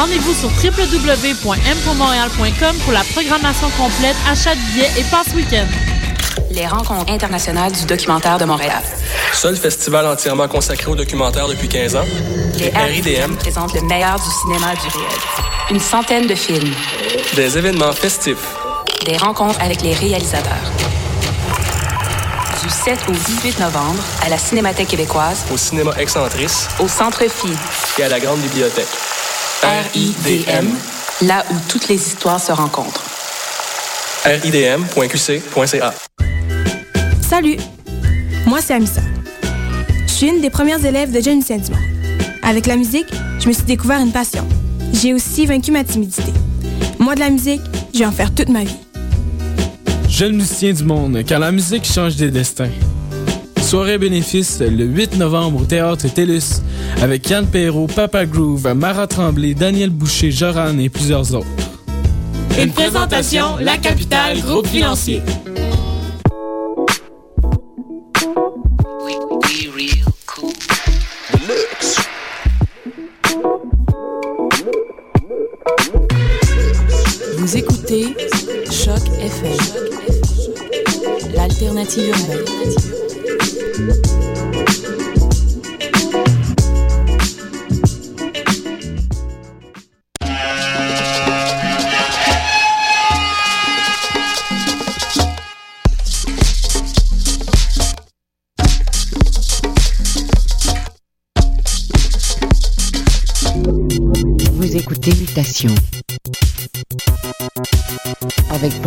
Rendez-vous sur www.mpourmontréal.com pour la programmation complète, achat de billets et passe week-end. Les rencontres internationales du documentaire de Montréal. Seul festival entièrement consacré au documentaire depuis 15 ans. Les RIDM présentent le meilleur du cinéma du réel. Une centaine de films. Des événements festifs. Des rencontres avec les réalisateurs. Du 7 au 18 novembre à la Cinémathèque québécoise. Au cinéma Excentrice. Au Centre Phi. Et à la Grande Bibliothèque. RIDM, là où toutes les histoires se rencontrent. ridm.qc.ca Salut, moi c'est Amissa. Je suis une des premières élèves de Jeune Lucien Dumont. Avec la musique, je me suis découvert une passion. J'ai aussi vaincu ma timidité. Moi de la musique, je vais en faire toute ma vie. Jeune musicien du monde, car la musique change des destins. Soirée bénéfice le 8 novembre au Théâtre TELUS avec Yann Perrault, Papa Groove, Mara Tremblay, Daniel Boucher, Joran et plusieurs autres. Une présentation, La Capitale, groupe financier. Vous écoutez Choc FM, l'alternative urbaine.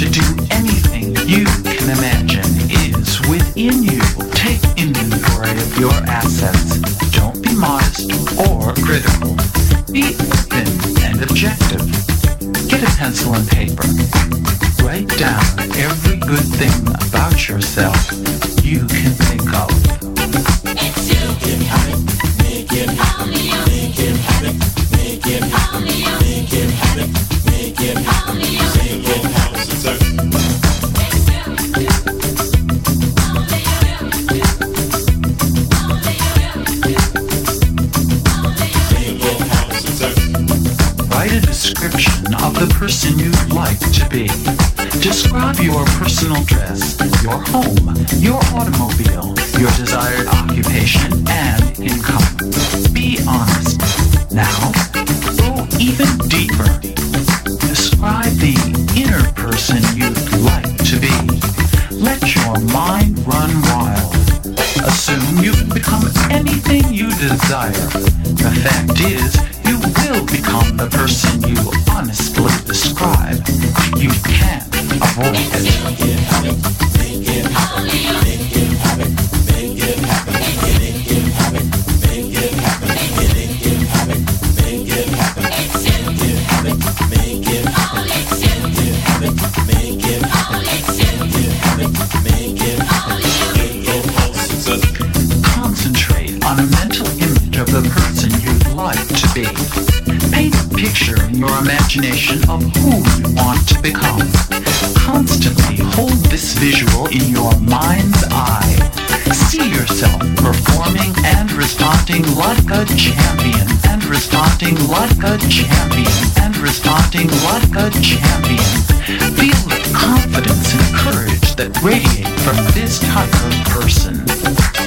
to do anything you can imagine is within you. Take inventory of your assets. Don't be modest or critical. Be open and objective. Get a pencil and paper. Write down every good thing about yourself you can think of. responding like a champion and responding like a champion. Feel the confidence and courage that radiate from this type of person.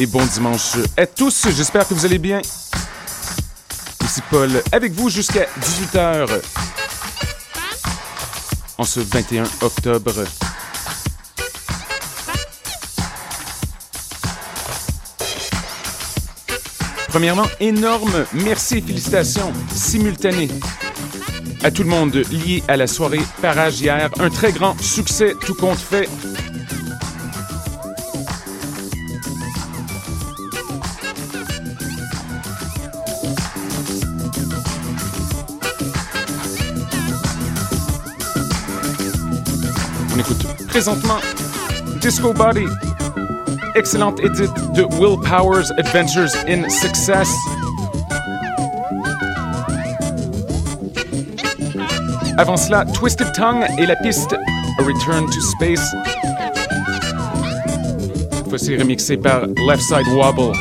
Et bon dimanche à tous, j'espère que vous allez bien. Ici Paul, avec vous jusqu'à 18h en ce 21 octobre. Premièrement, énorme merci et félicitations simultanées à tout le monde lié à la soirée Parage hier. Un très grand succès, tout compte fait. Présentement Disco Body, excellente édite de Will Powers Adventures in Success. Avant cela, Twisted Tongue et la piste A Return to Space. Fois-ci remixé par Left Side Wobble.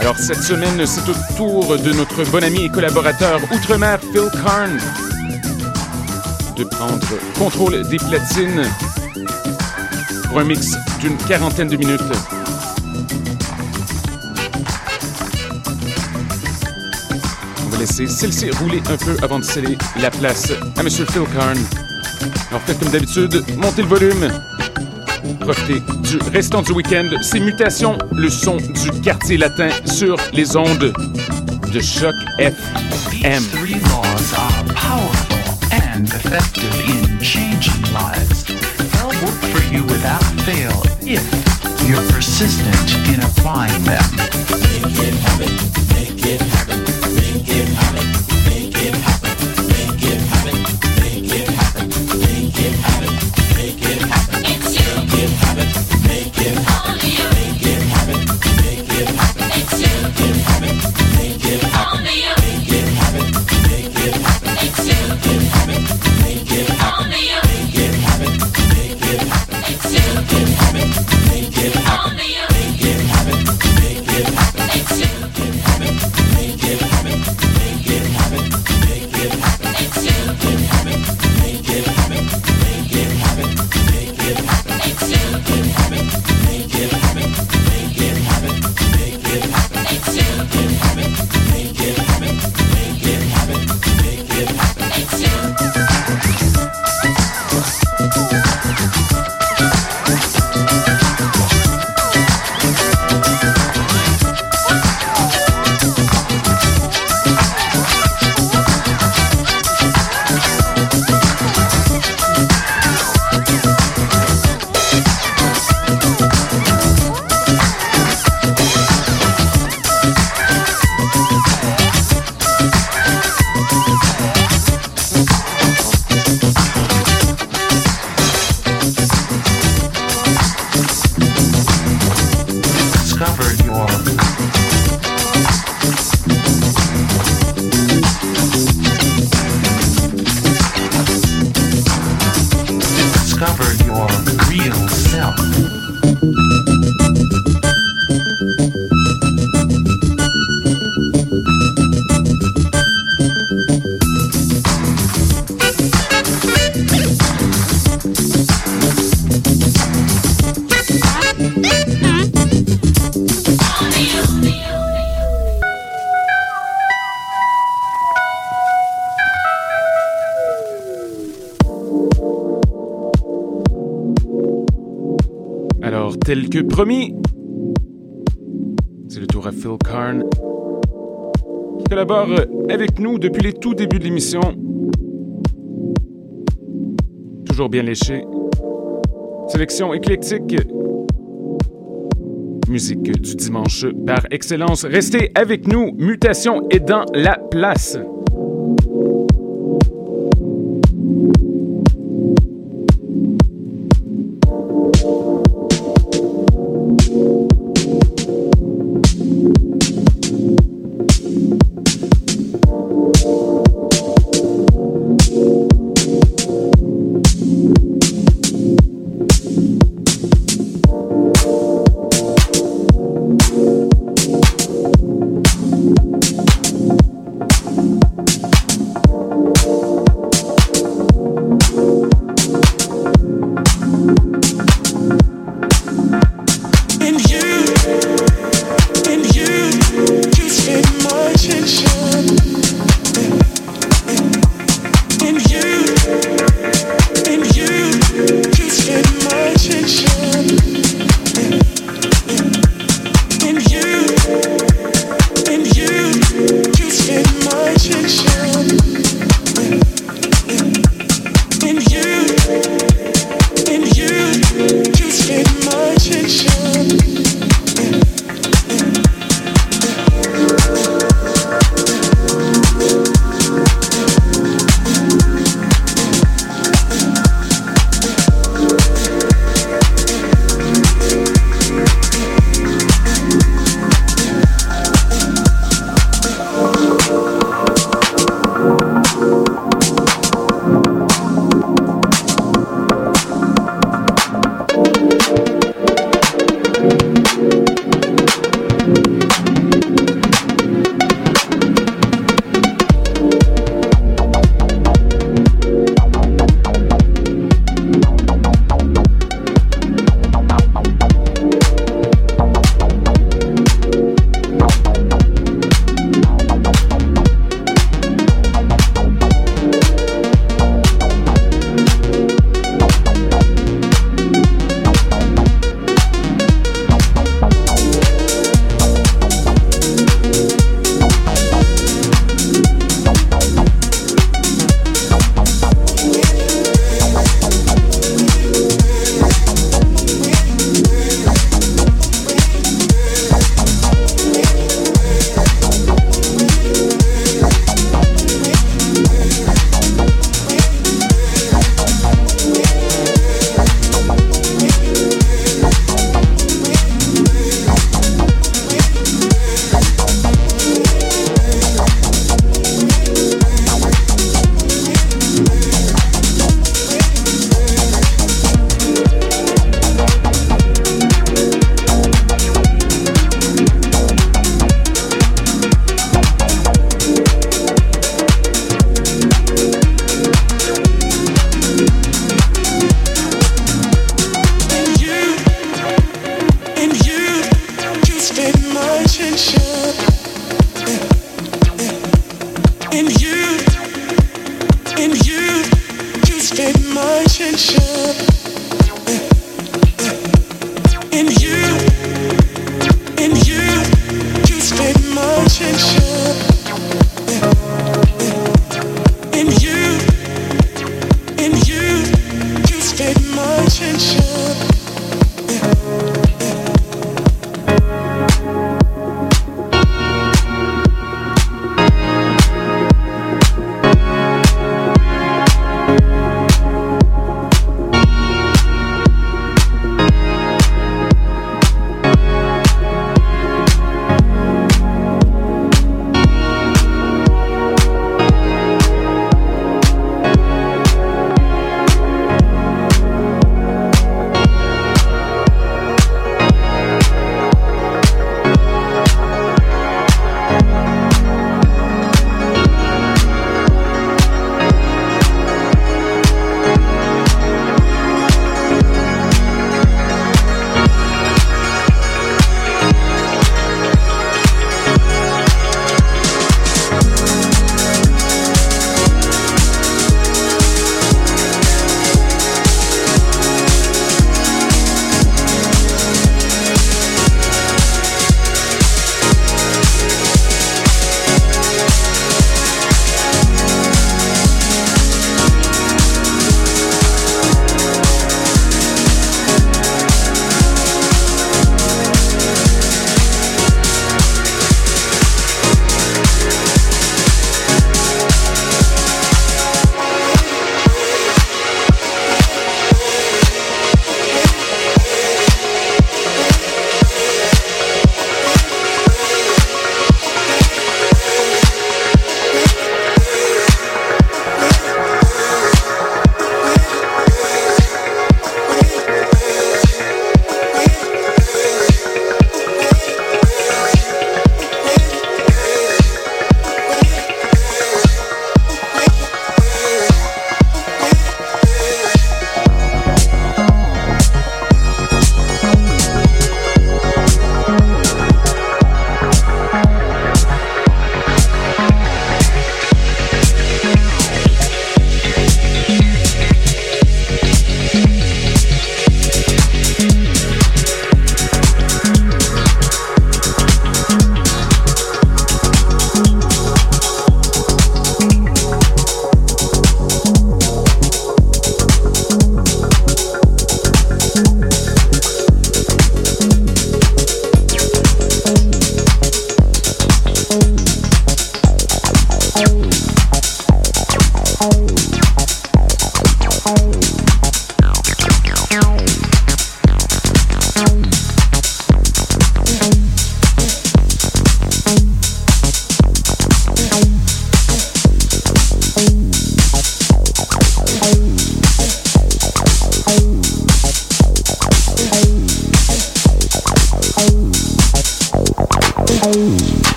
Alors cette semaine, c'est au tour de notre bon ami et collaborateur outre-mer Phil Karn de prendre contrôle des platines pour un mix d'une quarantaine de minutes. On va laisser celle-ci rouler un peu avant de sceller la place à Monsieur Phil Karn. Alors faites comme d'habitude, montez le volume. Profitez du restant du week-end. C'est Mutation, le son du quartier latin sur les ondes de choc FM. Three laws are Indian habit. Tel que promis, c'est le tour à Phil Karn, qui collabore avec nous depuis les tout débuts de l'émission. Toujours bien léché. Sélection éclectique. Musique du dimanche par excellence. Restez avec nous. Mutation est dans la place.